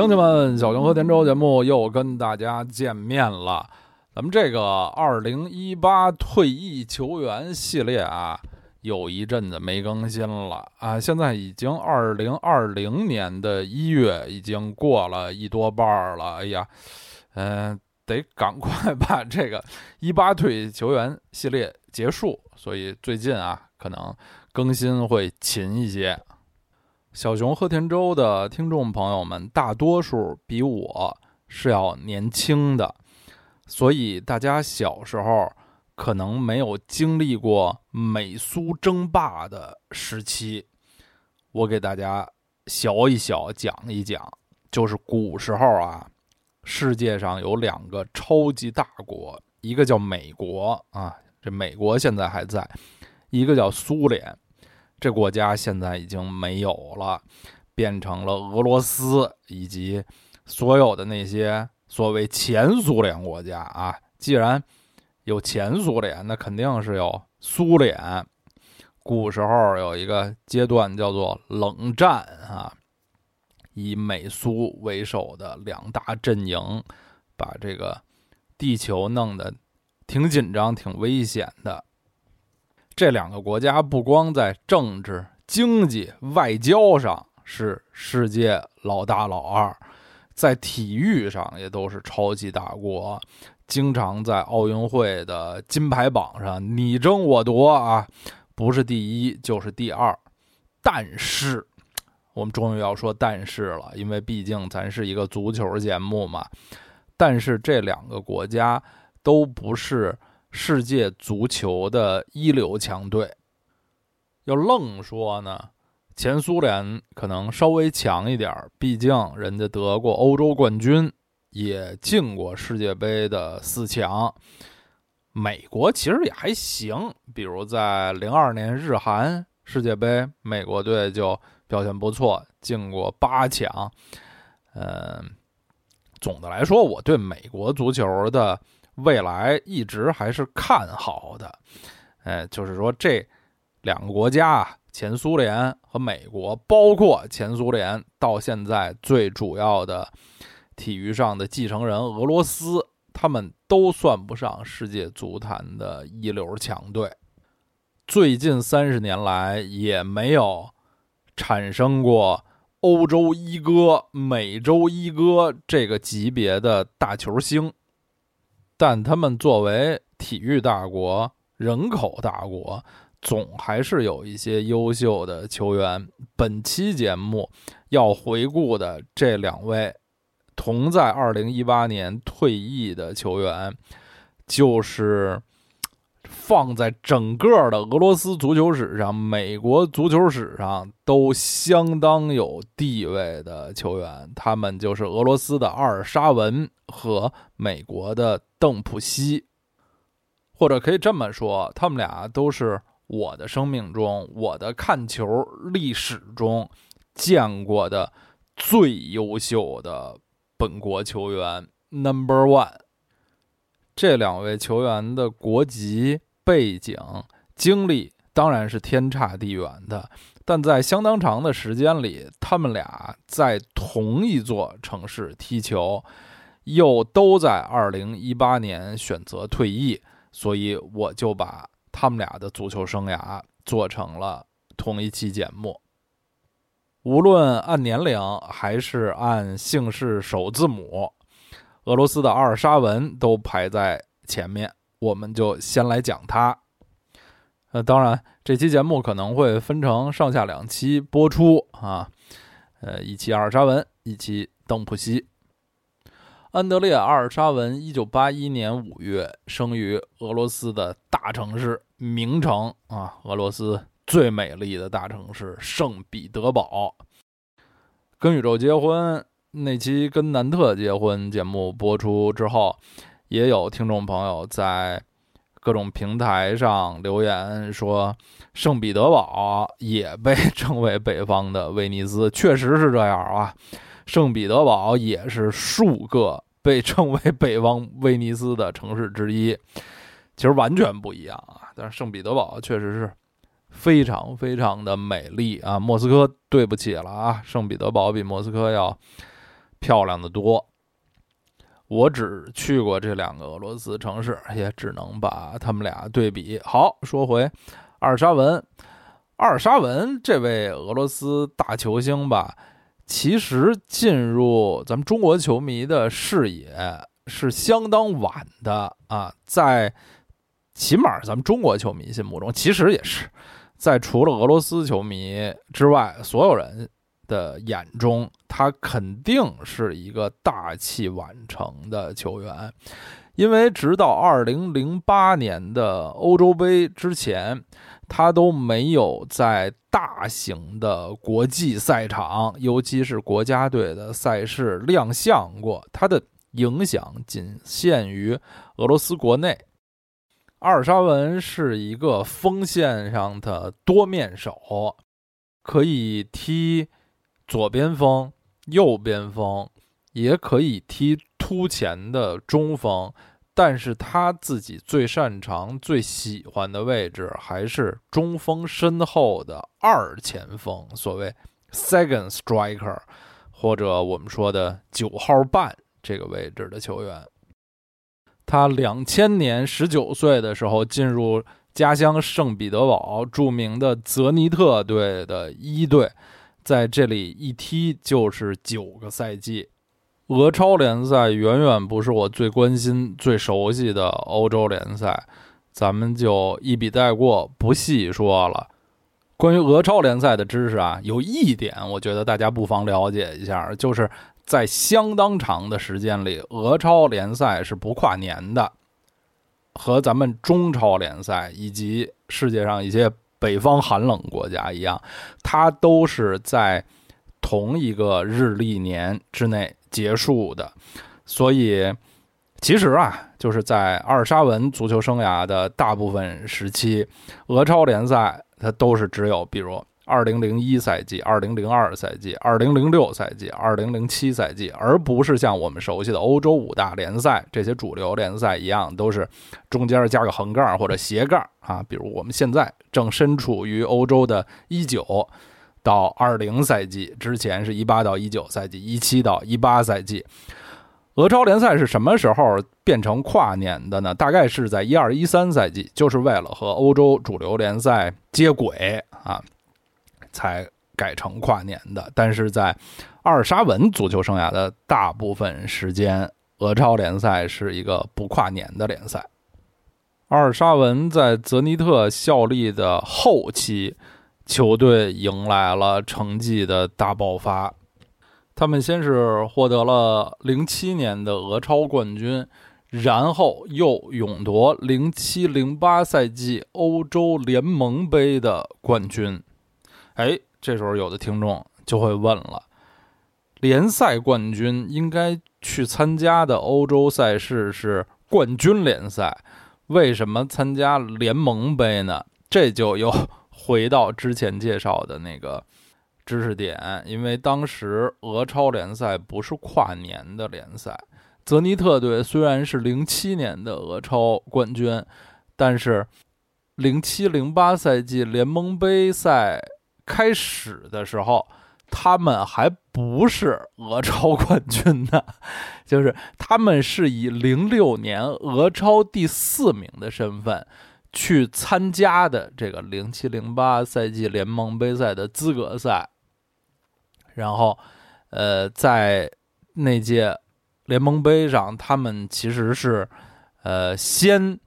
乡亲们，小熊和田周节目又跟大家见面了。咱们这个二零一八退役球员系列啊，有一阵子没更新了啊。现在已经二零二零年的一月，已经过了一多半了。哎呀，嗯，得赶快把这个一八退役球员系列结束。所以最近啊，可能更新会勤一些。小熊贺田周的听众朋友们，大多数比我是要年轻的，所以大家小时候可能没有经历过美苏争霸的时期。我给大家小一小讲一讲，就是古时候啊，世界上有两个超级大国，一个叫美国啊，这美国现在还在；一个叫苏联。这国家现在已经没有了，变成了俄罗斯以及所有的那些所谓前苏联国家啊。既然有前苏联，那肯定是有苏联。古时候有一个阶段叫做冷战啊，以美苏为首的两大阵营，把这个地球弄得挺紧张、挺危险的。这两个国家不光在政治、经济、外交上是世界老大老二，在体育上也都是超级大国，经常在奥运会的金牌榜上你争我夺啊，不是第一就是第二。但是，我们终于要说但是了，因为毕竟咱是一个足球节目嘛。但是这两个国家都不是。世界足球的一流强队，要愣说呢，前苏联可能稍微强一点毕竟人家得过欧洲冠军，也进过世界杯的四强。美国其实也还行，比如在零二年日韩世界杯，美国队就表现不错，进过八强。嗯，总的来说，我对美国足球的。未来一直还是看好的，哎，就是说这两个国家啊，前苏联和美国，包括前苏联到现在最主要的体育上的继承人俄罗斯，他们都算不上世界足坛的一流强队。最近三十年来，也没有产生过欧洲一哥、美洲一哥这个级别的大球星。但他们作为体育大国、人口大国，总还是有一些优秀的球员。本期节目要回顾的这两位同在2018年退役的球员，就是放在整个的俄罗斯足球史上、美国足球史上都相当有地位的球员。他们就是俄罗斯的阿尔沙文和美国的。邓普西，或者可以这么说，他们俩都是我的生命中、我的看球历史中见过的最优秀的本国球员，Number One。这两位球员的国籍、背景、经历当然是天差地远的，但在相当长的时间里，他们俩在同一座城市踢球。又都在二零一八年选择退役，所以我就把他们俩的足球生涯做成了同一期节目。无论按年龄还是按姓氏首字母，俄罗斯的阿尔沙文都排在前面。我们就先来讲他。呃，当然，这期节目可能会分成上下两期播出啊。呃，一期阿尔沙文，一期邓普西。安德烈·阿尔沙文，一九八一年五月生于俄罗斯的大城市名城啊，俄罗斯最美丽的大城市圣彼得堡。跟宇宙结婚那期跟南特结婚节目播出之后，也有听众朋友在各种平台上留言说，圣彼得堡也被称为北方的威尼斯，确实是这样啊。圣彼得堡也是数个被称为北方威尼斯的城市之一，其实完全不一样啊。但是圣彼得堡确实是非常非常的美丽啊。莫斯科对不起了啊，圣彼得堡比莫斯科要漂亮的多。我只去过这两个俄罗斯城市，也只能把他们俩对比。好，说回阿尔沙文，阿尔沙文这位俄罗斯大球星吧，其实进入咱们中国球迷的视野是相当晚的啊，在起码咱们中国球迷心目中，其实也是在除了俄罗斯球迷之外，所有人。的眼中，他肯定是一个大器晚成的球员，因为直到二零零八年的欧洲杯之前，他都没有在大型的国际赛场，尤其是国家队的赛事亮相过。他的影响仅限于俄罗斯国内。阿尔沙文是一个锋线上的多面手，可以踢。左边锋、右边锋也可以踢突前的中锋，但是他自己最擅长、最喜欢的位置还是中锋身后的二前锋，所谓 second striker，或者我们说的九号半这个位置的球员。他两千年十九岁的时候进入家乡圣彼得堡著名的泽尼特队的一队。在这里一踢就是九个赛季，俄超联赛远远不是我最关心、最熟悉的欧洲联赛，咱们就一笔带过，不细说了。关于俄超联赛的知识啊，有一点我觉得大家不妨了解一下，就是在相当长的时间里，俄超联赛是不跨年的，和咱们中超联赛以及世界上一些。北方寒冷国家一样，它都是在同一个日历年之内结束的。所以，其实啊，就是在阿尔沙文足球生涯的大部分时期，俄超联赛它都是只有，比如。二零零一赛季、二零零二赛季、二零零六赛季、二零零七赛季，而不是像我们熟悉的欧洲五大联赛这些主流联赛一样，都是中间加个横杠或者斜杠啊。比如我们现在正身处于欧洲的一九到二零赛季之前，是一八到一九赛季、一七到一八赛季。俄超联赛是什么时候变成跨年的呢？大概是在一二一三赛季，就是为了和欧洲主流联赛接轨啊。才改成跨年的，但是在阿尔沙文足球生涯的大部分时间，俄超联赛是一个不跨年的联赛。阿尔沙文在泽尼特效力的后期，球队迎来了成绩的大爆发。他们先是获得了零七年的俄超冠军，然后又勇夺零七零八赛季欧洲联盟杯的冠军。哎，这时候有的听众就会问了：联赛冠军应该去参加的欧洲赛事是冠军联赛，为什么参加联盟杯呢？这就又回到之前介绍的那个知识点，因为当时俄超联赛不是跨年的联赛。泽尼特队虽然是零七年的俄超冠军，但是零七零八赛季联盟杯赛。开始的时候，他们还不是俄超冠军呢，就是他们是以零六年俄超第四名的身份去参加的这个零七零八赛季联盟杯赛的资格赛。然后，呃，在那届联盟杯上，他们其实是呃先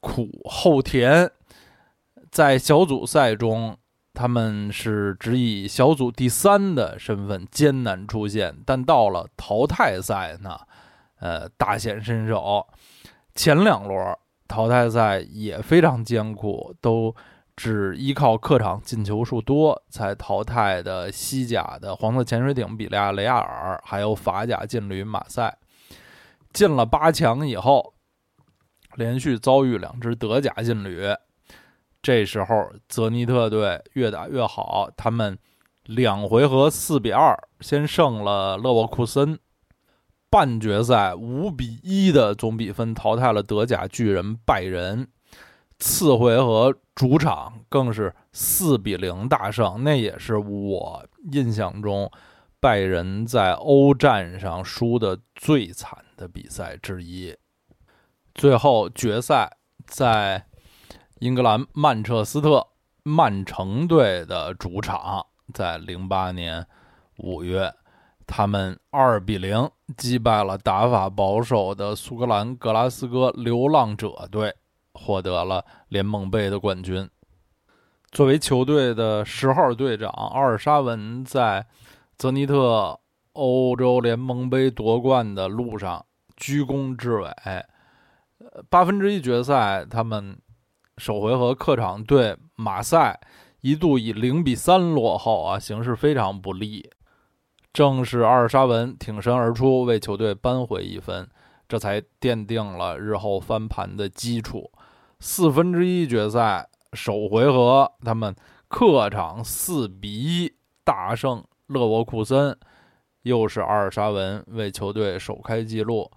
苦后甜，在小组赛中。他们是只以小组第三的身份艰难出现，但到了淘汰赛呢，呃，大显身手。前两轮淘汰赛也非常艰苦，都只依靠客场进球数多才淘汰的西甲的黄色潜水艇比利亚雷亚尔，还有法甲劲旅马赛。进了八强以后，连续遭遇两支德甲劲旅。这时候，泽尼特队越打越好，他们两回合四比二先胜了勒沃库森，半决赛五比一的总比分淘汰了德甲巨人拜仁，次回合主场更是四比零大胜，那也是我印象中拜仁在欧战上输的最惨的比赛之一。最后决赛在英格兰曼彻斯特曼城队的主场，在零八年五月，他们二比零击败了打法保守的苏格兰格拉斯哥流浪者队，获得了联盟杯的冠军。作为球队的十号队长，奥尔沙文在泽尼特欧洲联盟杯夺冠的路上居功至伟。呃八分之一决赛，他们首回合客场对马赛，一度以零比三落后啊，形势非常不利。正是阿尔沙文挺身而出，为球队扳回一分，这才奠定了日后翻盘的基础。四分之一决赛首回合，他们客场四比一大胜勒沃库森，又是阿尔沙文为球队首开纪录。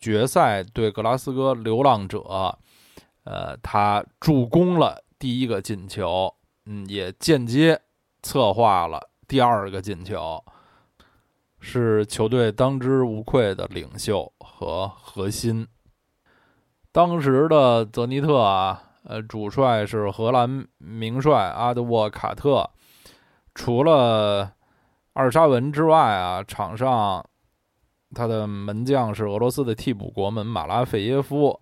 决赛对格拉斯哥流浪者，呃，他助攻了第一个进球，嗯，也间接策划了第二个进球，是球队当之无愧的领袖和核心。当时的泽尼特啊，呃，主帅是荷兰名帅阿德沃卡特，除了阿尔沙文之外啊，场上。他的门将是俄罗斯的替补国门马拉费耶夫，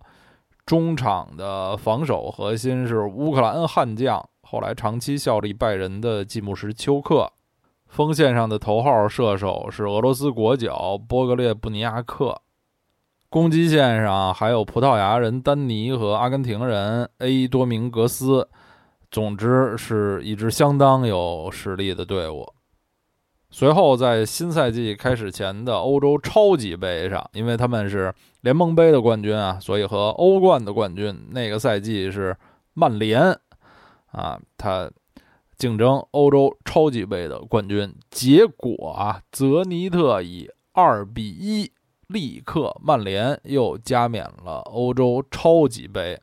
中场的防守核心是乌克兰悍将，后来长期效力拜仁的季木什丘克，锋线上的头号射手是俄罗斯国脚波格列布尼亚克，攻击线上还有葡萄牙人丹尼和阿根廷人 A 多明格斯，总之是一支相当有实力的队伍。随后，在新赛季开始前的欧洲超级杯上，因为他们是联盟杯的冠军啊，所以和欧冠的冠军那个赛季是曼联啊，他竞争欧洲超级杯的冠军。结果啊，泽尼特以二比一力克曼联，又加冕了欧洲超级杯。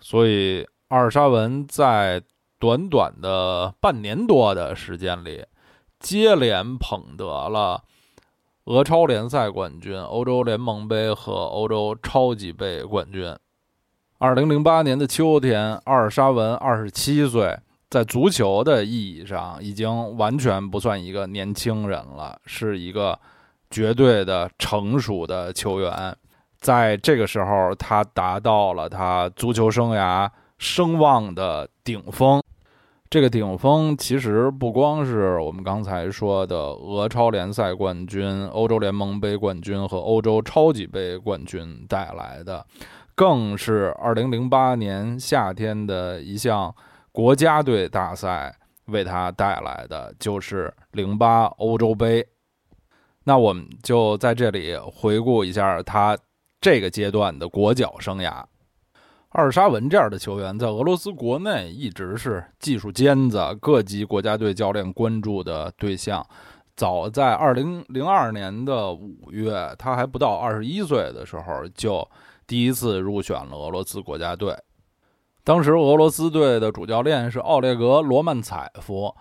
所以，阿尔沙文在短短的半年多的时间里。接连捧得了俄超联赛冠军、欧洲联盟杯和欧洲超级杯冠军。二零零八年的秋天，阿尔沙文二十七岁，在足球的意义上已经完全不算一个年轻人了，是一个绝对的成熟的球员。在这个时候，他达到了他足球生涯声望的顶峰。这个顶峰其实不光是我们刚才说的俄超联赛冠军、欧洲联盟杯冠军和欧洲超级杯冠军带来的，更是2008年夏天的一项国家队大赛为他带来的，就是08欧洲杯。那我们就在这里回顾一下他这个阶段的国脚生涯。阿尔沙文这样的球员在俄罗斯国内一直是技术尖子，各级国家队教练关注的对象。早在2002年的五月，他还不到21岁的时候，就第一次入选了俄罗斯国家队。当时俄罗斯队的主教练是奥列格·罗曼采夫，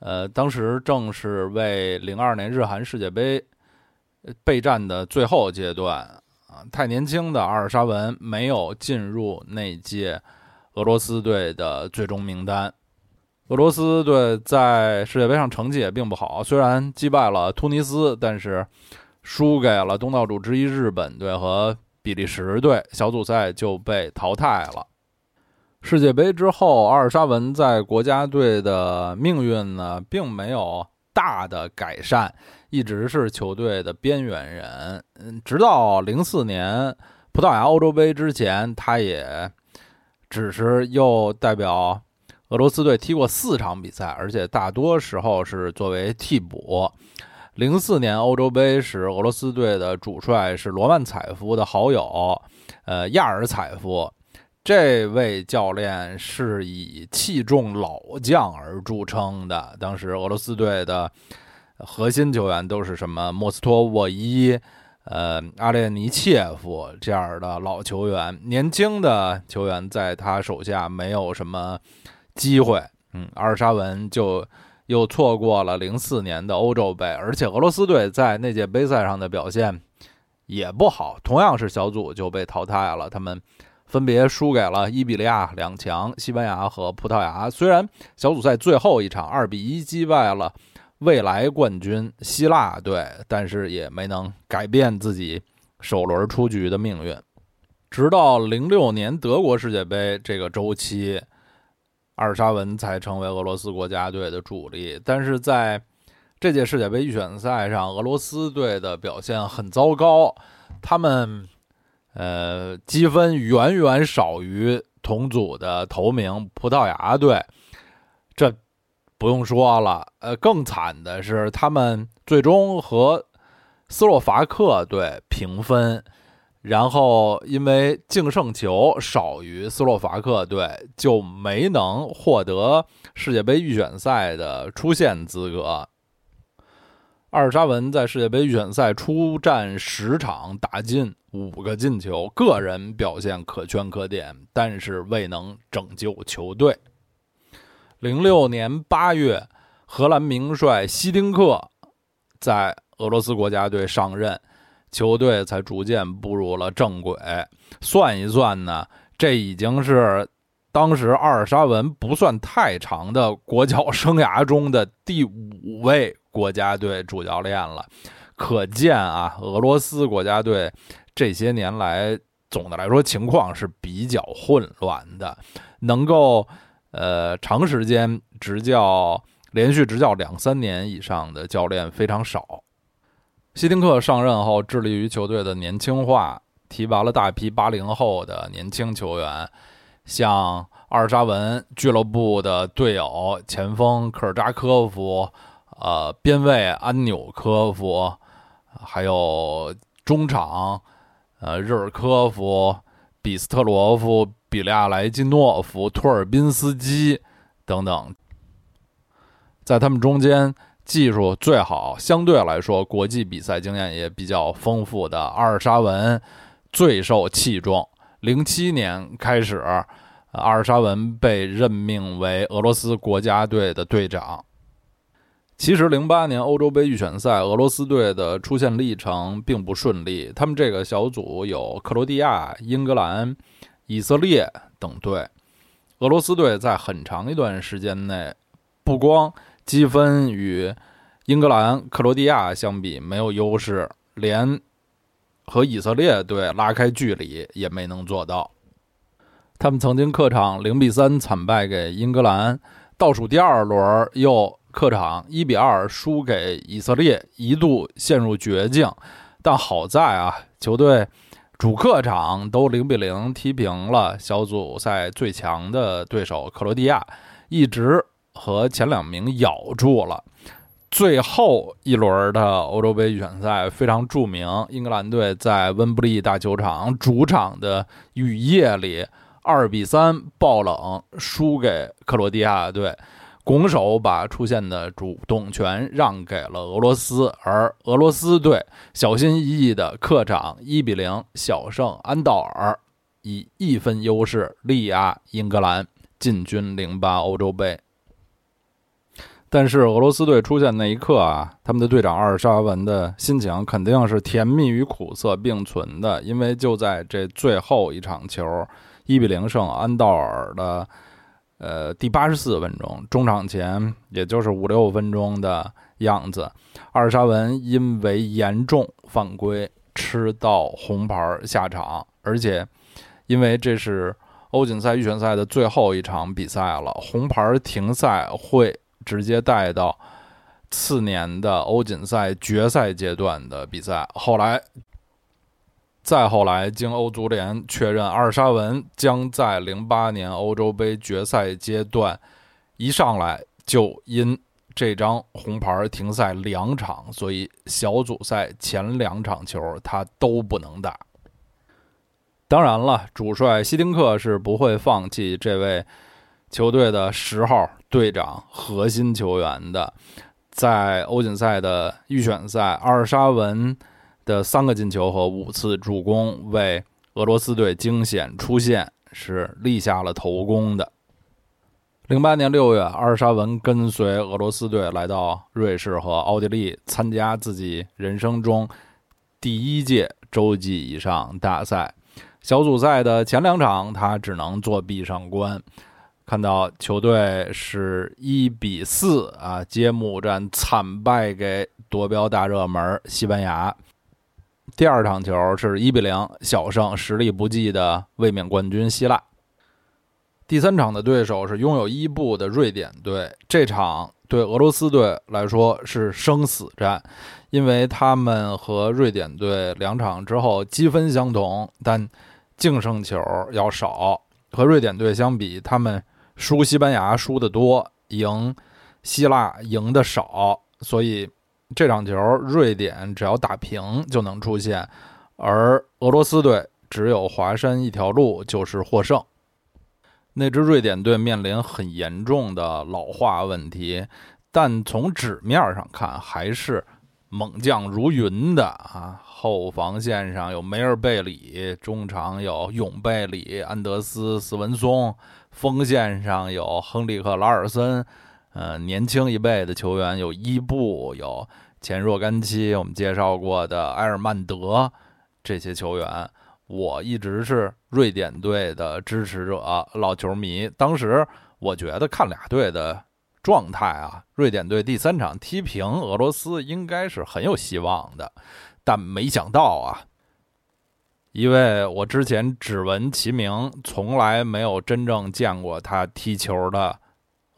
呃，当时正是为02年日韩世界杯备战的最后阶段。太年轻的阿尔沙文没有进入那届俄罗斯队的最终名单。俄罗斯队在世界杯上成绩也并不好，虽然击败了突尼斯，但是输给了东道主之一日本队和比利时队，小组赛就被淘汰了。世界杯之后，阿尔沙文在国家队的命运呢，并没有大的改善。一直是球队的边缘人，嗯，直到零四年葡萄牙欧洲杯之前，他也只是又代表俄罗斯队踢过四场比赛，而且大多时候是作为替补。零四年欧洲杯时，俄罗斯队的主帅是罗曼采夫的好友，呃，亚尔采夫。这位教练是以器重老将而著称的，当时俄罗斯队的。核心球员都是什么莫斯托沃伊、呃阿列尼切夫这样的老球员，年轻的球员在他手下没有什么机会。嗯，阿尔沙文就又错过了零四年的欧洲杯，而且俄罗斯队在那届杯赛上的表现也不好，同样是小组就被淘汰了。他们分别输给了伊比利亚两强、西班牙和葡萄牙。虽然小组赛最后一场二比一击败了未来冠军希腊队，但是也没能改变自己首轮出局的命运。直到零六年德国世界杯这个周期。阿尔沙文才成为俄罗斯国家队的主力，但是在这届世界杯预选赛上，俄罗斯队的表现很糟糕，他们呃积分远远少于同组的头名葡萄牙队，这不用说了。呃，更惨的是，他们最终和斯洛伐克队平分。然后，因为净胜球少于斯洛伐克队，就没能获得世界杯预选赛的出线资格。阿尔沙文在世界杯预选赛出战十场，打进五个进球，个人表现可圈可点，但是未能拯救球队。零六年八月，荷兰名帅希丁克在俄罗斯国家队上任。球队才逐渐步入了正轨。算一算呢，这已经是当时阿尔沙文不算太长的国脚生涯中的第五位国家队主教练了。可见啊，俄罗斯国家队这些年来总的来说情况是比较混乱的，能够呃长时间执教、连续执教两三年以上的教练非常少。希丁克上任后，致力于球队的年轻化，提拔了大批八零后的年轻球员，像阿尔沙文俱乐部的队友前锋科尔扎科夫，呃，边卫安纽科夫，还有中场呃日尔科夫、比斯特罗夫、比利亚莱基诺夫、托尔宾斯基等等，在他们中间。技术最好，相对来说，国际比赛经验也比较丰富的阿尔沙文最受器重。零七年开始，阿尔沙文被任命为俄罗斯国家队的队长。其实，零八年欧洲杯预选赛，俄罗斯队的出线历程并不顺利。他们这个小组有克罗地亚、英格兰、以色列等队。俄罗斯队在很长一段时间内，不光积分与英格兰、克罗地亚相比没有优势，连和以色列队拉开距离也没能做到。他们曾经客场零比三惨败给英格兰，倒数第二轮又客场一比二输给以色列，一度陷入绝境。但好在啊，球队主客场都零比零踢平了小组赛最强的对手克罗地亚，一直。和前两名咬住了，最后一轮的欧洲杯预选赛非常著名。英格兰队在温布利大球场主场的雨夜里，二比三爆冷输给克罗地亚队，拱手把出线的主动权让给了俄罗斯。而俄罗斯队小心翼翼的客场一比零小胜安道尔，以一分优势力压英格兰，进军零八欧洲杯。但是俄罗斯队出现那一刻啊，他们的队长阿尔沙文的心情肯定是甜蜜与苦涩并存的，因为就在这最后一场球，一比零胜安道尔的，呃，第八十四分钟，中场前也就是五六分钟的样子，阿尔沙文因为严重犯规吃到红牌下场，而且因为这是欧锦赛预选赛的最后一场比赛了，红牌停赛会。直接带到次年的欧锦赛决赛阶段的比赛。后来，再后来，经欧足联确认，阿尔沙文将在零八年欧洲杯决赛阶段一上来就因这张红牌停赛两场，所以小组赛前两场球他都不能打。当然了，主帅希丁克是不会放弃这位。球队的十号队长、核心球员的，在欧锦赛的预选赛，阿尔沙文的三个进球和五次助攻，为俄罗斯队惊险出线是立下了头功的。零八年六月，阿尔沙文跟随俄罗斯队来到瑞士和奥地利参加自己人生中第一届洲际以上大赛。小组赛的前两场，他只能做壁上观，看到球队是一比四啊，揭幕战惨败给夺标大热门西班牙。第二场球是一比零小胜实力不济的卫冕冠军希腊。第三场的对手是拥有伊布的瑞典队，这场对俄罗斯队来说是生死战，因为他们和瑞典队两场之后积分相同，但净胜球要少。和瑞典队相比，他们输西班牙输得多，赢希腊赢的少，所以这场球瑞典只要打平就能出线，而俄罗斯队只有华山一条路，就是获胜。那支瑞典队面临很严重的老化问题，但从纸面上看还是猛将如云的啊！后防线上有梅尔贝里，中场有永贝里、安德斯、斯文松，锋线上有亨利克·劳尔森，呃，年轻一辈的球员有伊布，有前若干期我们介绍过的埃尔曼德，这些球员。我一直是瑞典队的支持者、老球迷。当时我觉得看俩队的状态啊，瑞典队第三场踢平俄罗斯应该是很有希望的，但没想到啊，因为我之前只闻其名，从来没有真正见过他踢球的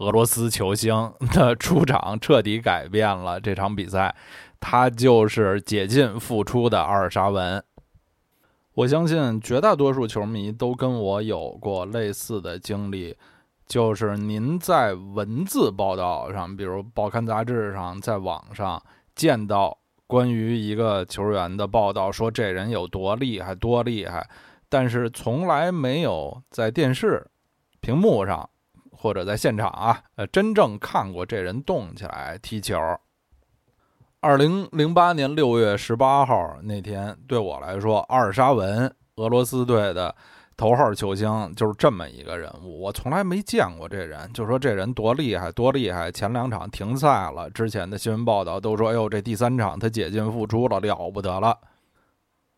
俄罗斯球星的出场，彻底改变了这场比赛。他就是解禁复出的阿尔沙文。我相信绝大多数球迷都跟我有过类似的经历，就是您在文字报道上，比如报刊杂志上，在网上见到关于一个球员的报道，说这人有多厉害，多厉害，但是从来没有在电视屏幕上或者在现场啊，呃，真正看过这人动起来踢球。二零零八年六月十八号那天，对我来说，阿尔沙文，俄罗斯队的头号球星，就是这么一个人物。我从来没见过这人，就说这人多厉害，多厉害。前两场停赛了，之前的新闻报道都说，哎呦，这第三场他解禁复出了，了不得了。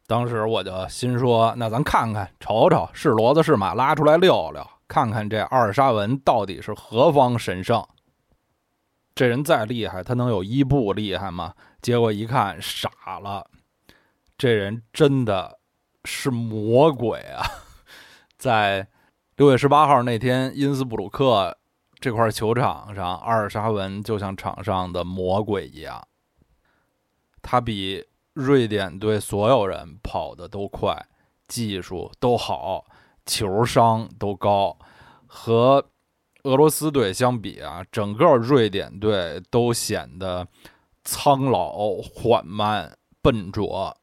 当时我就心说，那咱看看，瞅瞅，是骡子是马，拉出来溜溜，看看这阿尔沙文到底是何方神圣。这人再厉害，他能有伊布厉害吗？结果一看傻了，这人真的是魔鬼啊！在六月十八号那天，因斯布鲁克这块球场上，阿尔沙文就像场上的魔鬼一样，他比瑞典队所有人跑的都快，技术都好，球商都高，和。俄罗斯队相比啊，整个瑞典队都显得苍老、缓慢、笨拙。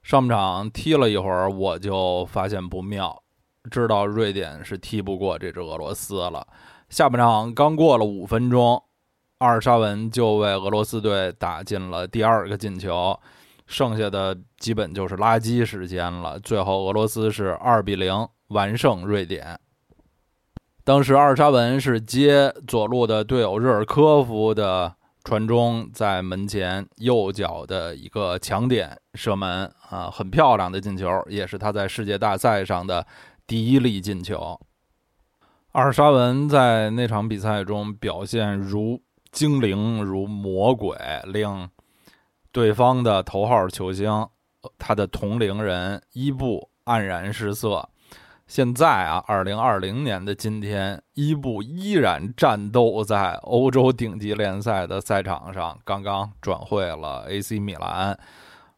上半场踢了一会儿，我就发现不妙，知道瑞典是踢不过这支俄罗斯了。下半场刚过了五分钟，阿尔沙文就为俄罗斯队打进了第二个进球，剩下的基本就是垃圾时间了。最后，俄罗斯是二比零完胜瑞典。当时阿尔沙文是接左路的队友日尔科夫的传中，在门前右脚的一个强点射门啊，很漂亮的进球，也是他在世界大赛上的第一粒进球。阿尔沙文在那场比赛中表现如精灵，如魔鬼，令对方的头号球星他的同龄人伊布黯然失色。现在啊，二零二零年的今天，伊布依然战斗在欧洲顶级联赛的赛场上，刚刚转会了 AC 米兰，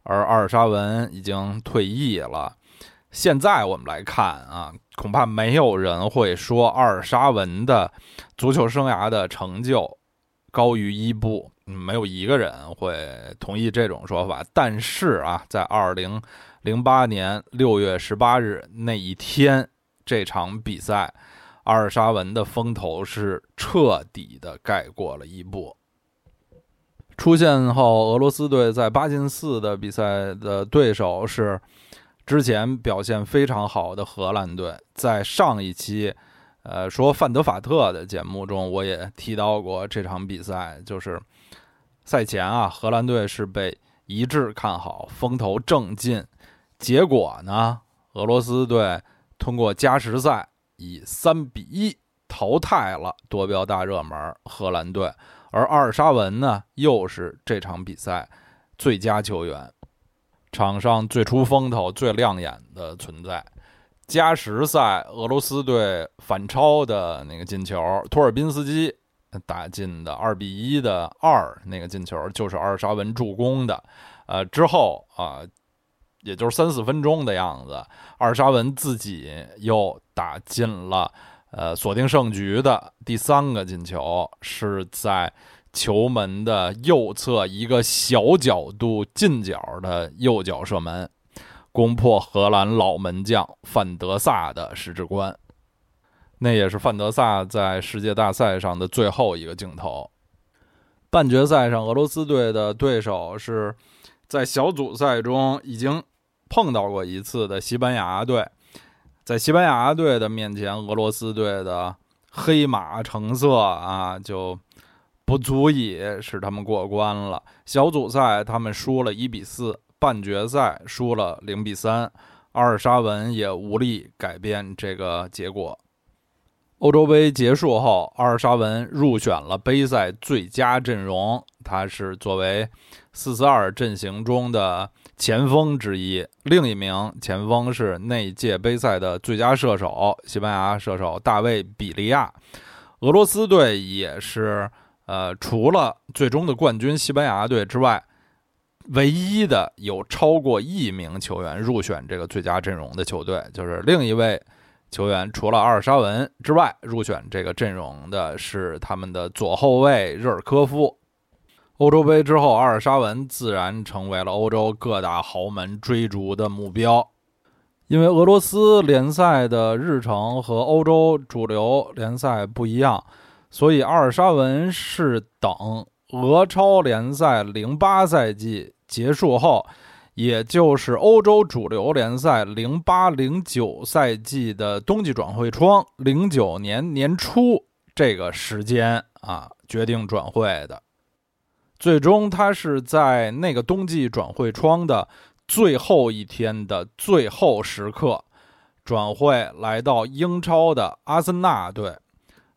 而阿尔沙文已经退役了。现在我们来看啊，恐怕没有人会说阿尔沙文的足球生涯的成就高于伊布，没有一个人会同意这种说法。但是啊，在二零。零八年六月十八日那一天，这场比赛，阿尔沙文的风头是彻底的盖过了伊布。出现后，俄罗斯队在八进四的比赛的对手是之前表现非常好的荷兰队。在上一期，呃，说范德法特的节目中，我也提到过这场比赛，就是赛前啊，荷兰队是被一致看好，风头正劲。结果呢，俄罗斯队通过加时赛以三比一淘汰了夺标大热门荷兰队，而阿尔沙文呢，又是这场比赛最佳球员，场上最出风头、最亮眼的存在。加时赛，俄罗斯队反超的那个进球，托尔宾斯基打进的二比一的二那个进球，就是阿尔沙文助攻的。呃，之后啊，也就是三四分钟的样子，阿尔沙文自己又打进了呃锁定胜局的第三个进球，是在球门的右侧一个小角度近角的右脚射门。攻破荷兰老门将范德萨的十指关，那也是范德萨在世界大赛上的最后一个镜头。半决赛上，俄罗斯队的对手是在小组赛中已经碰到过一次的西班牙队。在西班牙队的面前，俄罗斯队的黑马成色啊，就不足以使他们过关了。小组赛他们输了一比四。半决赛输了零比三，阿尔沙文也无力改变这个结果。欧洲杯结束后，阿尔沙文入选了杯赛最佳阵容，他是作为四四二阵型中的前锋之一。另一名前锋是那届杯赛的最佳射手，西班牙射手大卫比利亚。俄罗斯队也是，呃，除了最终的冠军西班牙队之外。唯一的有超过一名球员入选这个最佳阵容的球队，就是另一位球员，除了阿尔沙文之外，入选这个阵容的是他们的左后卫热尔科夫。欧洲杯之后，阿尔沙文自然成为了欧洲各大豪门追逐的目标，因为俄罗斯联赛的日程和欧洲主流联赛不一样，所以阿尔沙文是等俄超联赛零八赛季。结束后，也就是欧洲主流联赛零八零九赛季的冬季转会窗，零九年年初这个时间啊，决定转会的。最终，他是在那个冬季转会窗的最后一天的最后时刻，转会来到英超的阿森纳队。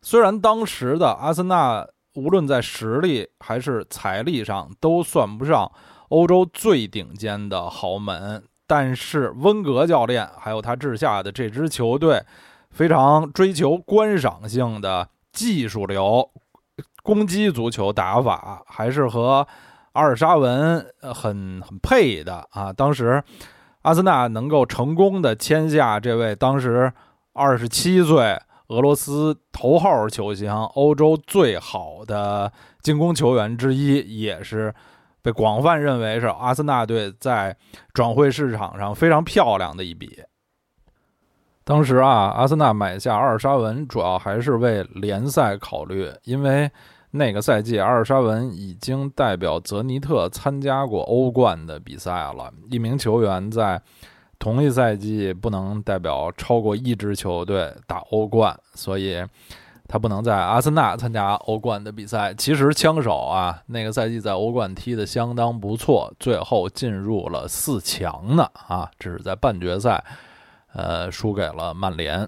虽然当时的阿森纳无论在实力还是财力上都算不上。欧洲最顶尖的豪门，但是温格教练还有他治下的这支球队，非常追求观赏性的技术流攻击足球打法，还是和阿尔沙文很很配的啊。当时阿森纳能够成功的签下这位当时二十七岁俄罗斯头号球星，欧洲最好的进攻球员之一，也是。被广泛认为是阿森纳队在转会市场上非常漂亮的一笔。当时啊，阿森纳买下阿尔沙文主要还是为联赛考虑，因为那个赛季阿尔沙文已经代表泽尼特参加过欧冠的比赛了。一名球员在同一赛季不能代表超过一支球队打欧冠，所以。他不能在阿森纳参加欧冠的比赛。其实枪手啊，那个赛季在欧冠踢得相当不错，最后进入了四强呢啊，只是在半决赛，呃，输给了曼联。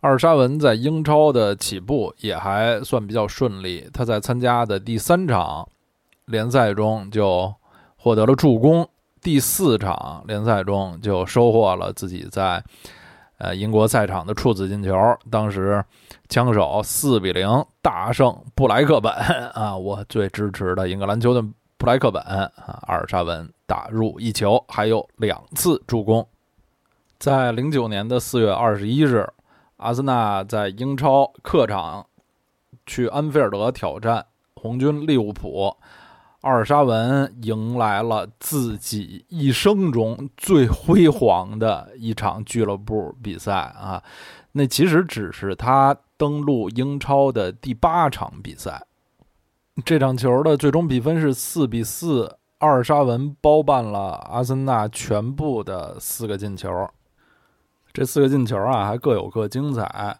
阿尔沙文在英超的起步也还算比较顺利，他在参加的第三场联赛中就获得了助攻，第四场联赛中就收获了自己在。呃，英国赛场的处子进球，当时枪手四比零大胜布莱克本啊，我最支持的英格兰球队布莱克本啊，阿尔沙文打入一球，还有两次助攻。在零九年的四月二十一日，阿森纳在英超客场去安菲尔德挑战红军利物浦。阿尔沙文迎来了自己一生中最辉煌的一场俱乐部比赛啊！那其实只是他登陆英超的第八场比赛。这场球的最终比分是四比四，阿尔沙文包办了阿森纳全部的四个进球。这四个进球啊，还各有各精彩。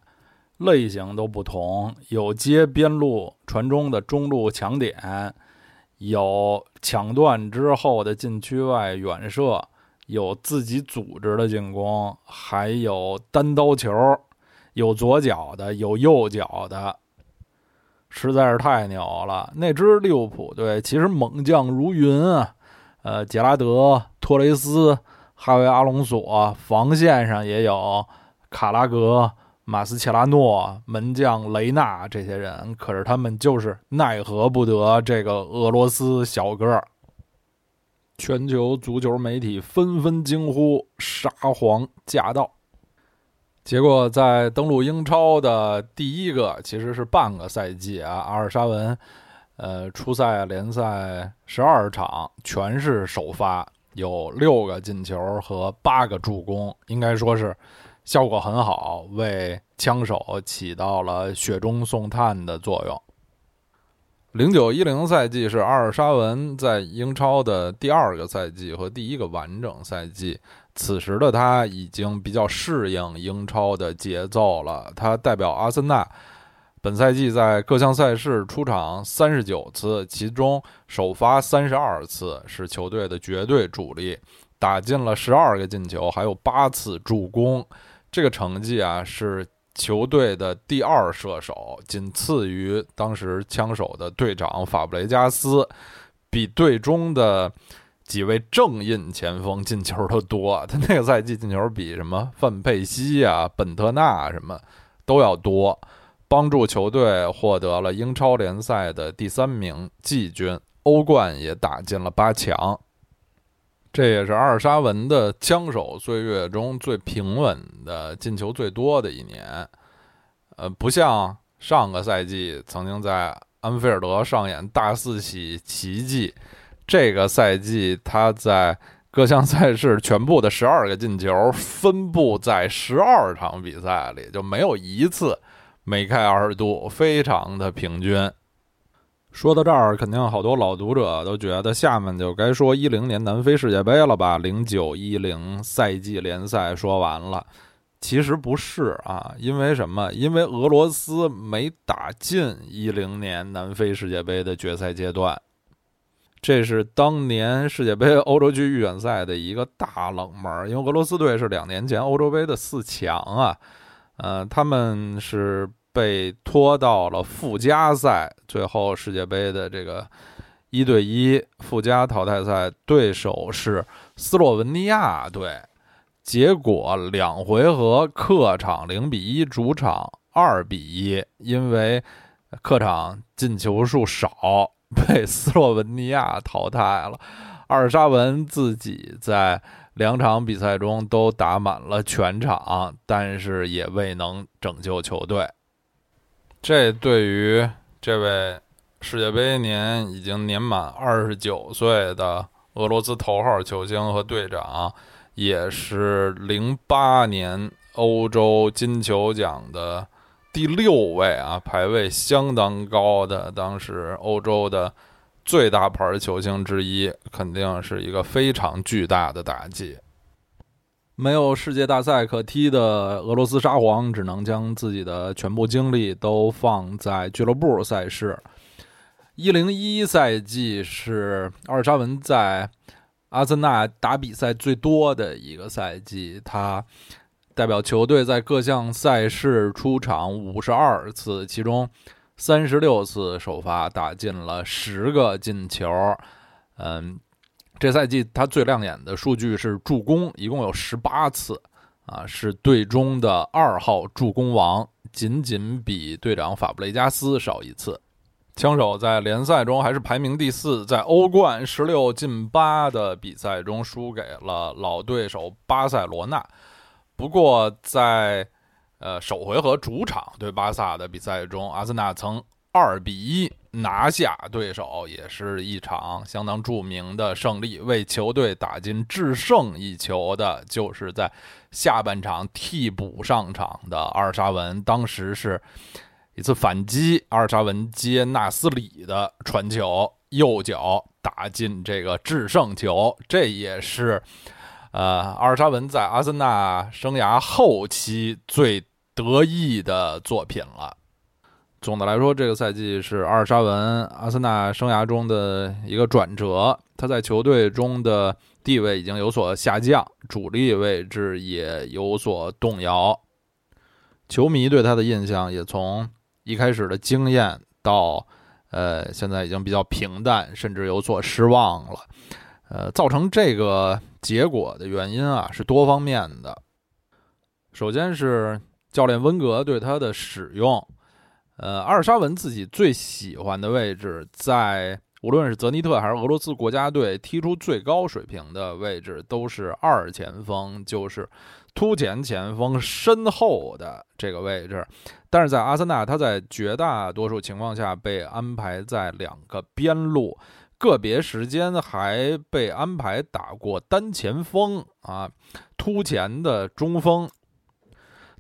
类型都不同，有接边路传中的中路抢点，有抢断之后的禁区外远射，有自己组织的进攻，还有单刀球，有左脚的，有右脚的，实在是太牛了。那支利物浦队其实猛将如云啊，呃，杰拉德、托雷斯、哈维·阿隆索，防线上也有卡拉格。马斯切拉诺、门将雷纳这些人，可是他们就是奈何不得这个俄罗斯小哥。全球足球媒体纷纷惊呼：“沙皇驾到！”结果在登陆英超的第一个，其实是半个赛季啊，阿尔沙文，呃，初赛联赛十二场全是首发，有六个进球和八个助攻，应该说是。效果很好，为枪手起到了雪中送炭的作用。零九一零赛季是阿尔沙文在英超的第二个赛季和第一个完整赛季，此时的他已经比较适应英超的节奏了。他代表阿森纳，本赛季在各项赛事出场三十九次，其中首发三十二次，是球队的绝对主力，打进了十二个进球，还有八次助攻。这个成绩啊，是球队的第二射手，仅次于当时枪手的队长法布雷加斯，比队中的几位正印前锋进球都多。他那个赛季进球比什么范佩西啊、本特纳什么都要多，帮助球队获得了英超联赛的第三名季军，欧冠也打进了八强。这也是阿尔沙文的枪手岁月中最平稳的进球最多的一年，呃，不像上个赛季曾经在安菲尔德上演大四喜奇迹，这个赛季他在各项赛事全部的十二个进球分布在十二场比赛里，就没有一次梅开二度，非常的平均。说到这儿，肯定好多老读者都觉得下面就该说一零年南非世界杯了吧？零九一零赛季联赛说完了，其实不是啊，因为什么？因为俄罗斯没打进一零年南非世界杯的决赛阶段，这是当年世界杯欧洲区预选赛的一个大冷门。因为俄罗斯队是两年前欧洲杯的四强啊，呃，他们是。被拖到了附加赛，最后世界杯的这个一对一附加淘汰赛，对手是斯洛文尼亚队。结果两回合客场零比一，主场二比一，因为客场进球数少，被斯洛文尼亚淘汰了。阿尔沙文自己在两场比赛中都打满了全场，但是也未能拯救球队。这对于这位世界杯年已经年满二十九岁的俄罗斯头号球星和队长，也是零八年欧洲金球奖的第六位啊，排位相当高的，当时欧洲的最大牌球星之一，肯定是一个非常巨大的打击。没有世界大赛可踢的俄罗斯沙皇，只能将自己的全部精力都放在俱乐部赛事。一零一赛季是阿尔沙文在阿森纳打比赛最多的一个赛季，他代表球队在各项赛事出场五十二次，其中三十六次首发，打进了十个进球。嗯。这赛季他最亮眼的数据是助攻，一共有十八次，啊，是队中的二号助攻王，仅仅比队长法布雷加斯少一次。枪手在联赛中还是排名第四，在欧冠十六进八的比赛中输给了老对手巴塞罗那。不过在呃首回合主场对巴萨的比赛中，阿森纳曾二比一。拿下对手也是一场相当著名的胜利，为球队打进制胜一球的，就是在下半场替补上场的阿尔沙文。当时是一次反击，阿尔沙文接纳斯里的传球，右脚打进这个制胜球。这也是呃阿尔沙文在阿森纳生涯后期最得意的作品了。总的来说，这个赛季是阿尔沙文阿森纳生涯中的一个转折。他在球队中的地位已经有所下降，主力位置也有所动摇。球迷对他的印象也从一开始的惊艳到，呃，现在已经比较平淡，甚至有所失望了。呃，造成这个结果的原因啊，是多方面的。首先是教练温格对他的使用。呃，阿尔沙文自己最喜欢的位置，在无论是泽尼特还是俄罗斯国家队踢出最高水平的位置，都是二前锋，就是突前前锋身后的这个位置。但是在阿森纳，他在绝大多数情况下被安排在两个边路，个别时间还被安排打过单前锋啊，突前的中锋。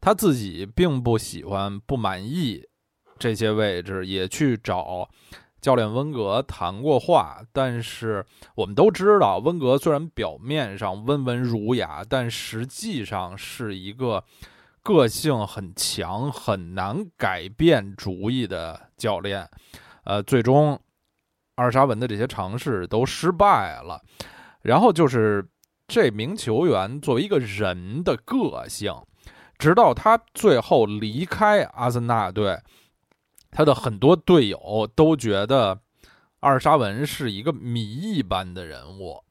他自己并不喜欢，不满意。这些位置也去找教练温格谈过话，但是我们都知道，温格虽然表面上温文儒雅，但实际上是一个个性很强、很难改变主意的教练。呃，最终阿尔沙文的这些尝试都失败了。然后就是这名球员作为一个人的个性，直到他最后离开阿森纳队。他的很多队友都觉得阿尔沙文是一个谜一般的人物。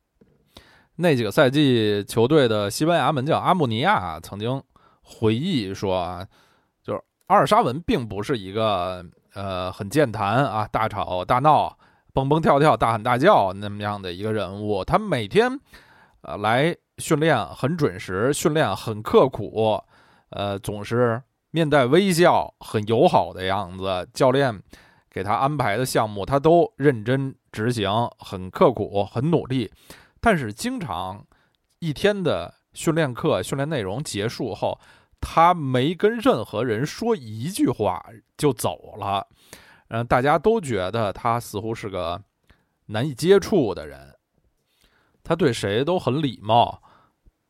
那几个赛季，球队的西班牙门将阿穆尼亚曾经回忆说：“啊，就是阿尔沙文并不是一个呃很健谈啊、大吵大闹、蹦蹦跳跳、大喊大叫那么样的一个人物。他每天呃来训练很准时，训练很刻苦，呃总是。”面带微笑，很友好的样子。教练给他安排的项目，他都认真执行，很刻苦，很努力。但是，经常一天的训练课、训练内容结束后，他没跟任何人说一句话就走了。嗯，大家都觉得他似乎是个难以接触的人。他对谁都很礼貌，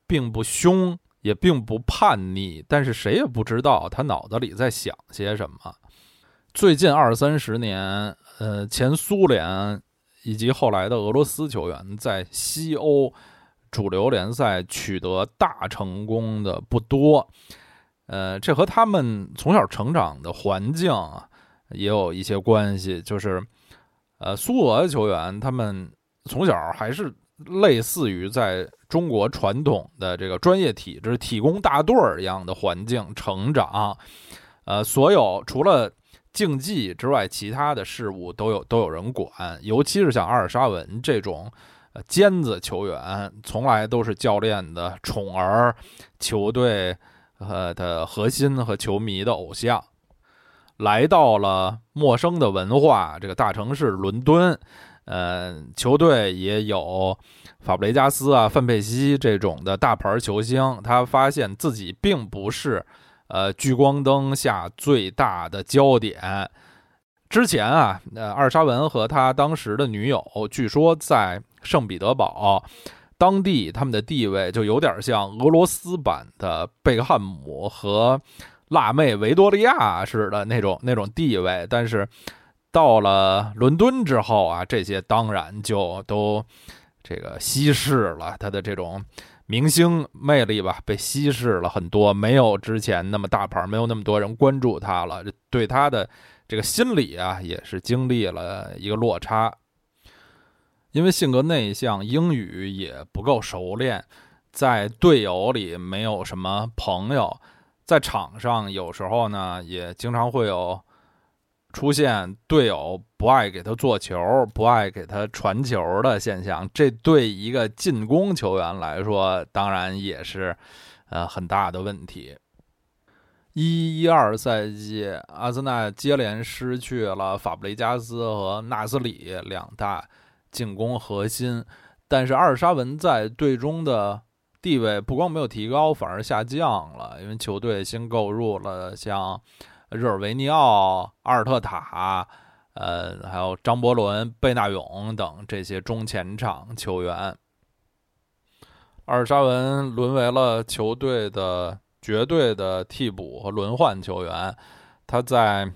并不凶。也并不叛逆，但是谁也不知道他脑子里在想些什么。最近二三十年，呃，前苏联以及后来的俄罗斯球员在西欧主流联赛取得大成功的不多。呃，这和他们从小成长的环境啊也有一些关系。就是，呃，苏俄球员他们从小还是类似于在。中国传统的这个专业体制、体工大队儿一样的环境成长，呃，所有除了竞技之外，其他的事物都有都有人管。尤其是像阿尔沙文这种呃尖子球员，从来都是教练的宠儿，球队呃的核心和球迷的偶像。来到了陌生的文化这个大城市伦敦，呃，球队也有。法布雷加斯啊，范佩西这种的大牌球星，他发现自己并不是，呃，聚光灯下最大的焦点。之前啊，呃，阿尔沙文和他当时的女友，据说在圣彼得堡当地，他们的地位就有点像俄罗斯版的贝克汉姆和辣妹维多利亚似的那种那种地位。但是到了伦敦之后啊，这些当然就都。这个稀释了他的这种明星魅力吧，被稀释了很多，没有之前那么大牌，没有那么多人关注他了。对他的这个心理啊，也是经历了一个落差。因为性格内向，英语也不够熟练，在队友里没有什么朋友，在场上有时候呢，也经常会有。出现队友不爱给他做球、不爱给他传球的现象，这对一个进攻球员来说，当然也是呃很大的问题。一一二赛季，阿森纳接连失去了法布雷加斯和纳斯里两大进攻核心，但是阿尔沙文在队中的地位不光没有提高，反而下降了，因为球队新购入了像。热尔维尼奥、阿尔特塔，呃，还有张伯伦、贝纳永等这些中前场球员，阿尔沙文沦为了球队的绝对的替补和轮换球员。他在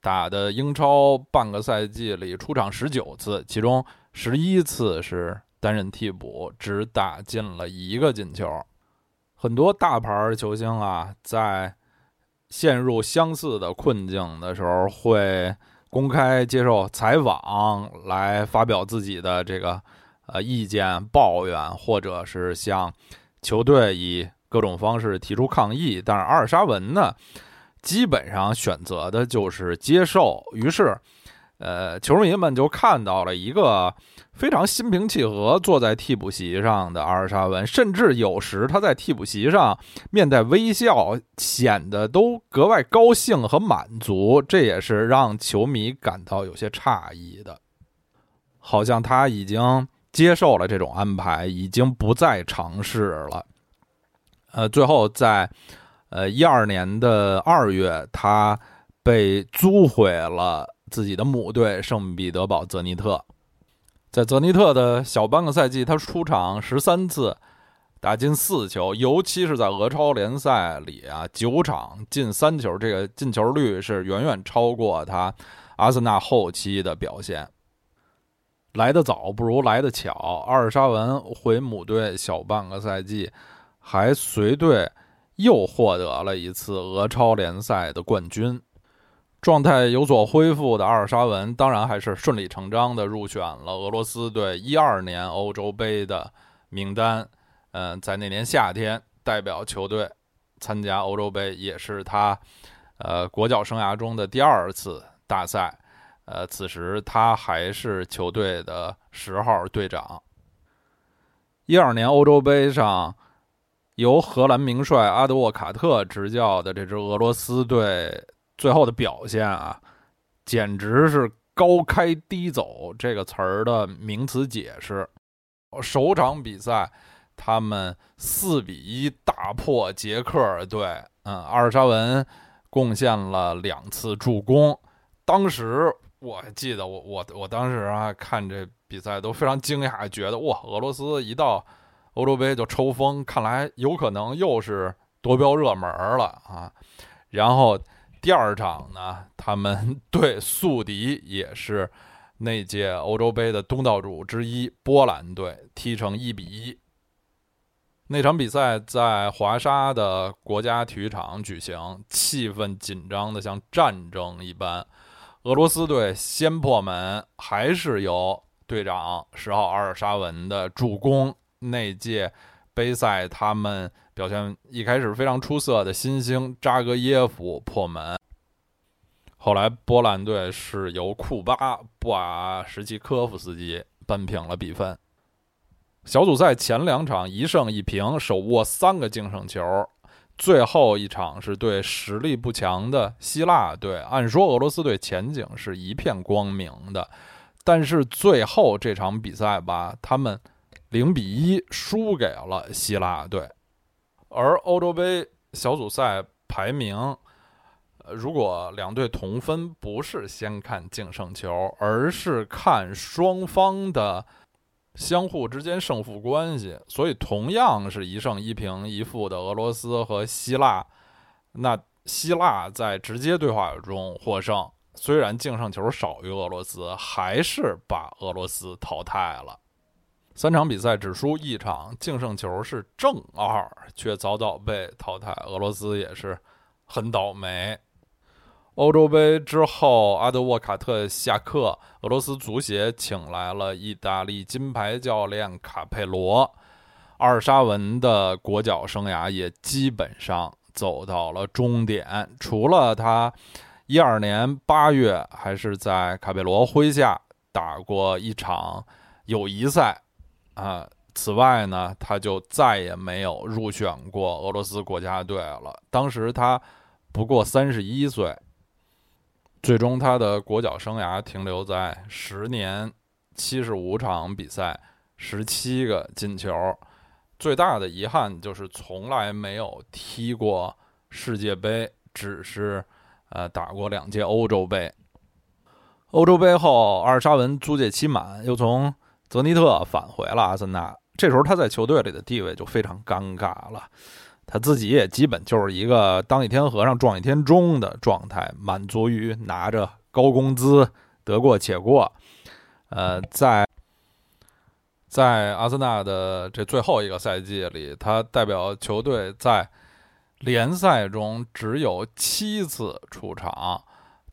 打的英超半个赛季里出场十九次，其中十一次是担任替补，只打进了一个进球。很多大牌球星啊，在陷入相似的困境的时候，会公开接受采访，来发表自己的这个呃意见、抱怨，或者是向球队以各种方式提出抗议。但是阿尔沙文呢，基本上选择的就是接受。于是，呃，球迷们就看到了一个。非常心平气和坐在替补席上的阿尔沙文，甚至有时他在替补席上面带微笑，显得都格外高兴和满足。这也是让球迷感到有些诧异的，好像他已经接受了这种安排，已经不再尝试了。呃，最后在呃一二年的二月，他被租回了自己的母队圣彼得堡泽尼特。在泽尼特的小半个赛季，他出场十三次，打进四球，尤其是在俄超联赛里啊，九场进三球，这个进球率是远远超过他阿森纳后期的表现。来得早不如来得巧，阿尔沙文回母队小半个赛季，还随队又获得了一次俄超联赛的冠军。状态有所恢复的阿尔沙文，当然还是顺理成章的入选了俄罗斯队一二年欧洲杯的名单。嗯，在那年夏天代表球队参加欧洲杯，也是他呃国脚生涯中的第二次大赛。呃，此时他还是球队的十号队长。一二年欧洲杯上，由荷兰名帅阿德沃卡特执教的这支俄罗斯队。最后的表现啊，简直是高开低走这个词儿的名词解释。首场比赛，他们四比一大破捷克队。嗯，阿尔沙文贡献了两次助攻。当时我记得，我我我当时啊看这比赛都非常惊讶，觉得哇，俄罗斯一到欧洲杯就抽风，看来有可能又是夺标热门了啊。然后。第二场呢，他们对宿敌也是那届欧洲杯的东道主之一波兰队踢成一比一。那场比赛在华沙的国家体育场举行，气氛紧张的像战争一般。俄罗斯队先破门，还是由队长十号阿尔沙文的助攻。那届杯赛他们。表现一开始非常出色的新星扎格耶夫破门，后来波兰队是由库巴布瓦什奇科夫斯基扳平了比分。小组赛前两场一胜一平，手握三个净胜球。最后一场是对实力不强的希腊队，按说俄罗斯队前景是一片光明的，但是最后这场比赛吧，他们零比一输给了希腊队。而欧洲杯小组赛排名，呃，如果两队同分，不是先看净胜球，而是看双方的相互之间胜负关系。所以，同样是一胜一平一负的俄罗斯和希腊，那希腊在直接对话中获胜，虽然净胜球少于俄罗斯，还是把俄罗斯淘汰了。三场比赛只输一场，净胜球是正二，却早早被淘汰。俄罗斯也是很倒霉。欧洲杯之后，阿德沃卡特下课，俄罗斯足协请来了意大利金牌教练卡佩罗。阿尔沙文的国脚生涯也基本上走到了终点，除了他一二年八月还是在卡佩罗麾下打过一场友谊赛。啊，此外呢，他就再也没有入选过俄罗斯国家队了。当时他不过三十一岁，最终他的国脚生涯停留在十年七十五场比赛，十七个进球。最大的遗憾就是从来没有踢过世界杯，只是呃打过两届欧洲杯。欧洲杯后，阿尔沙文租借期满，又从。泽尼特返回了阿森纳，这时候他在球队里的地位就非常尴尬了。他自己也基本就是一个当一天和尚撞一天钟的状态，满足于拿着高工资得过且过。呃，在在阿森纳的这最后一个赛季里，他代表球队在联赛中只有七次出场，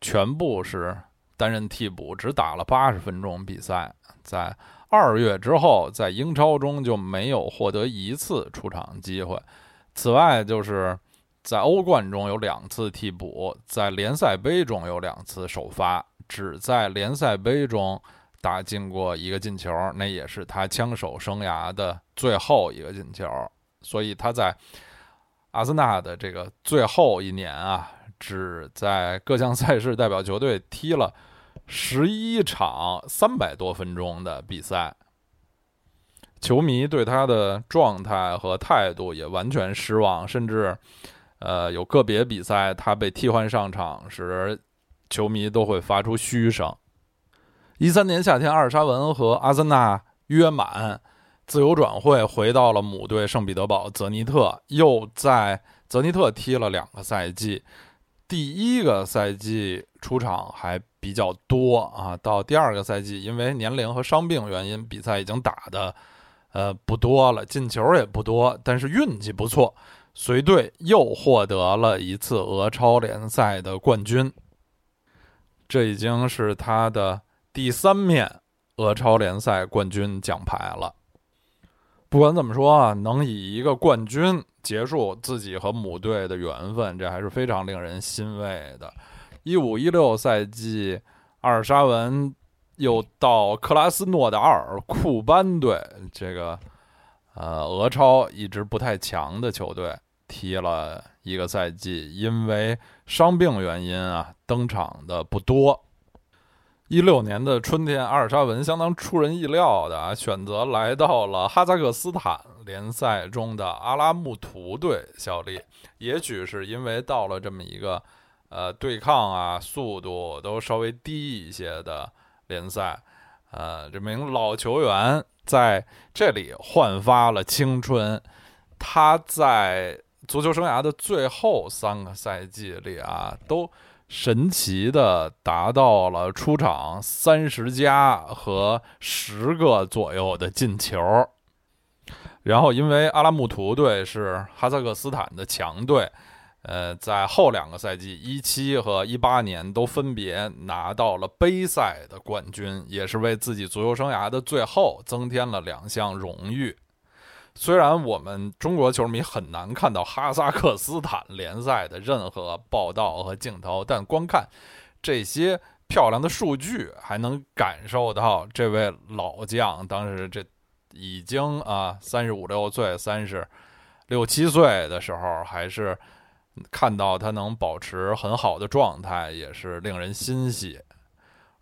全部是担任替补，只打了八十分钟比赛。在二月之后，在英超中就没有获得一次出场机会。此外，就是在欧冠中有两次替补，在联赛杯中有两次首发，只在联赛杯中打进过一个进球，那也是他枪手生涯的最后一个进球。所以他在阿森纳的这个最后一年啊，只在各项赛事代表球队踢了十一场三百多分钟的比赛。球迷对他的状态和态度也完全失望，甚至，呃，有个别比赛他被替换上场时，球迷都会发出嘘声。一三年夏天，阿尔沙文和阿森纳约满自由转会，回到了母队圣彼得堡泽尼特，又在泽尼特踢了两个赛季。第一个赛季出场还比较多啊，到第二个赛季，因为年龄和伤病原因，比赛已经打的。呃，不多了，进球也不多，但是运气不错，随队又获得了一次俄超联赛的冠军。这已经是他的第三面俄超联赛冠军奖牌了。不管怎么说啊，能以一个冠军结束自己和母队的缘分，这还是非常令人欣慰的。一五一六赛季，阿尔沙文。又到克拉斯诺达尔库班队这个呃俄超一直不太强的球队踢了一个赛季，因为伤病原因啊登场的不多。一六年的春天，阿尔沙文相当出人意料的啊选择来到了哈萨克斯坦联赛中的阿拉木图队效力，也许是因为到了这么一个呃对抗啊速度都稍微低一些的。联赛，呃，这名老球员在这里焕发了青春。他在足球生涯的最后三个赛季里啊，都神奇的达到了出场三十加和十个左右的进球。然后，因为阿拉木图队是哈萨克斯坦的强队。呃，在后两个赛季，一七和一八年都分别拿到了杯赛的冠军，也是为自己足球生涯的最后增添了两项荣誉。虽然我们中国球迷很难看到哈萨克斯坦联赛的任何报道和镜头，但光看这些漂亮的数据，还能感受到这位老将当时这已经啊三十五六岁、三十六七岁的时候，还是。看到他能保持很好的状态，也是令人欣喜。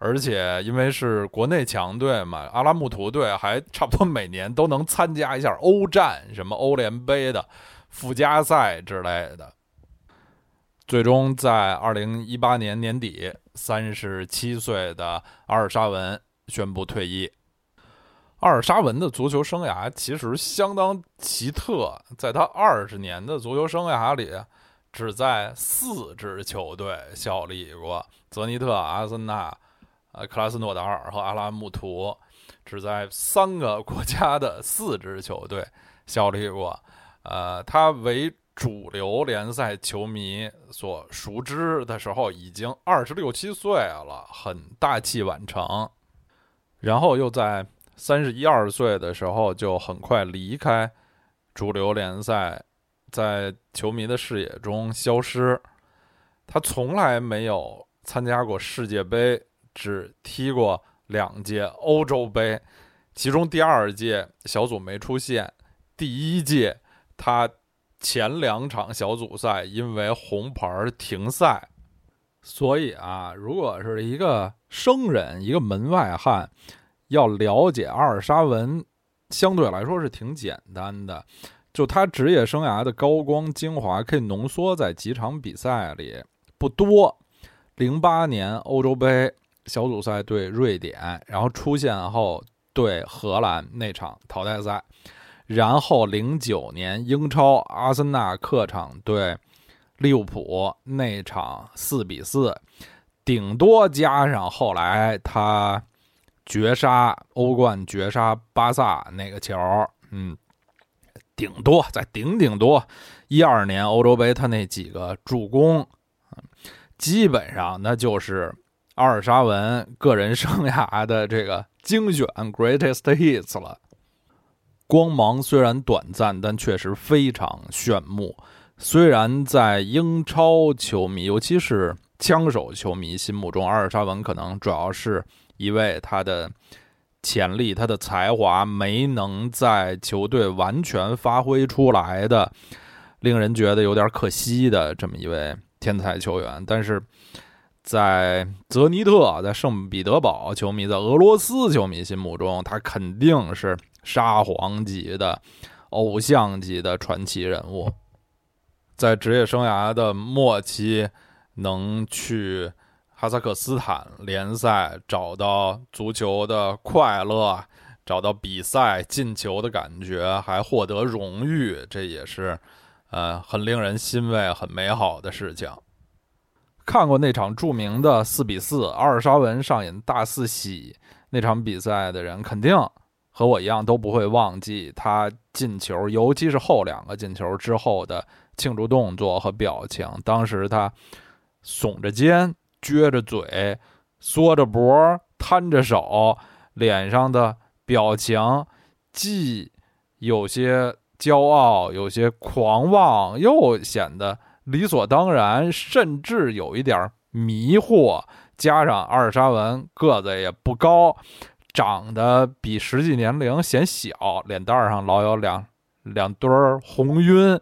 而且因为是国内强队嘛，阿拉木图队还差不多每年都能参加一下欧战，什么欧联杯的附加赛之类的。最终在二零一八年年底，三十七岁的阿尔沙文宣布退役。阿尔沙文的足球生涯其实相当奇特，在他二十年的足球生涯里。只在四支球队效力过：泽尼特、阿森纳、呃克拉斯诺达尔和阿拉木图，只在三个国家的四支球队效力过。呃，他为主流联赛球迷所熟知的时候，已经二十六七岁了，很大器晚成。然后又在三十一二岁的时候，就很快离开主流联赛。在球迷的视野中消失。他从来没有参加过世界杯，只踢过两届欧洲杯，其中第二届小组没出现，第一届他前两场小组赛因为红牌停赛。所以啊，如果是一个生人，一个门外汉，要了解阿尔沙文，相对来说是挺简单的。就他职业生涯的高光精华，可以浓缩在几场比赛里，不多。零八年欧洲杯小组赛对瑞典，然后出线后对荷兰那场淘汰赛，然后零九年英超阿森纳客场对利物浦那场四比四，顶多加上后来他绝杀欧冠绝杀巴萨那个球，嗯，顶多再顶顶多一二年欧洲杯他那几个助攻，基本上那就是阿尔沙文个人生涯的这个精选 greatest hits 了。光芒虽然短暂，但确实非常炫目。虽然在英超球迷，尤其是枪手球迷心目中，阿尔沙文可能主要是一位他的潜力、他的才华没能在球队完全发挥出来的，令人觉得有点可惜的这么一位天才球员。但是在泽尼特、在圣彼得堡球迷、在俄罗斯球迷心目中，他肯定是。沙皇级的偶像级的传奇人物，在职业生涯的末期，能去哈萨克斯坦联赛找到足球的快乐，找到比赛进球的感觉，还获得荣誉，这也是呃很令人欣慰、很美好的事情。看过那场著名的四比四阿尔沙文上演大四喜那场比赛的人，肯定。和我一样都不会忘记他进球，尤其是后两个进球之后的庆祝动作和表情。当时他耸着肩、撅着嘴、缩着脖、摊着手，脸上的表情既有些骄傲，有些狂妄，又显得理所当然，甚至有一点迷惑。加上阿尔沙文个子也不高。长得比实际年龄显小，脸蛋上老有两两堆儿红晕，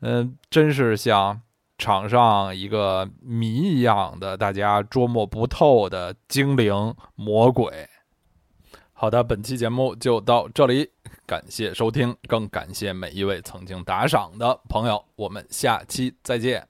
嗯，真是像场上一个谜一样的，大家捉摸不透的精灵魔鬼。好的，本期节目就到这里，感谢收听，更感谢每一位曾经打赏的朋友，我们下期再见。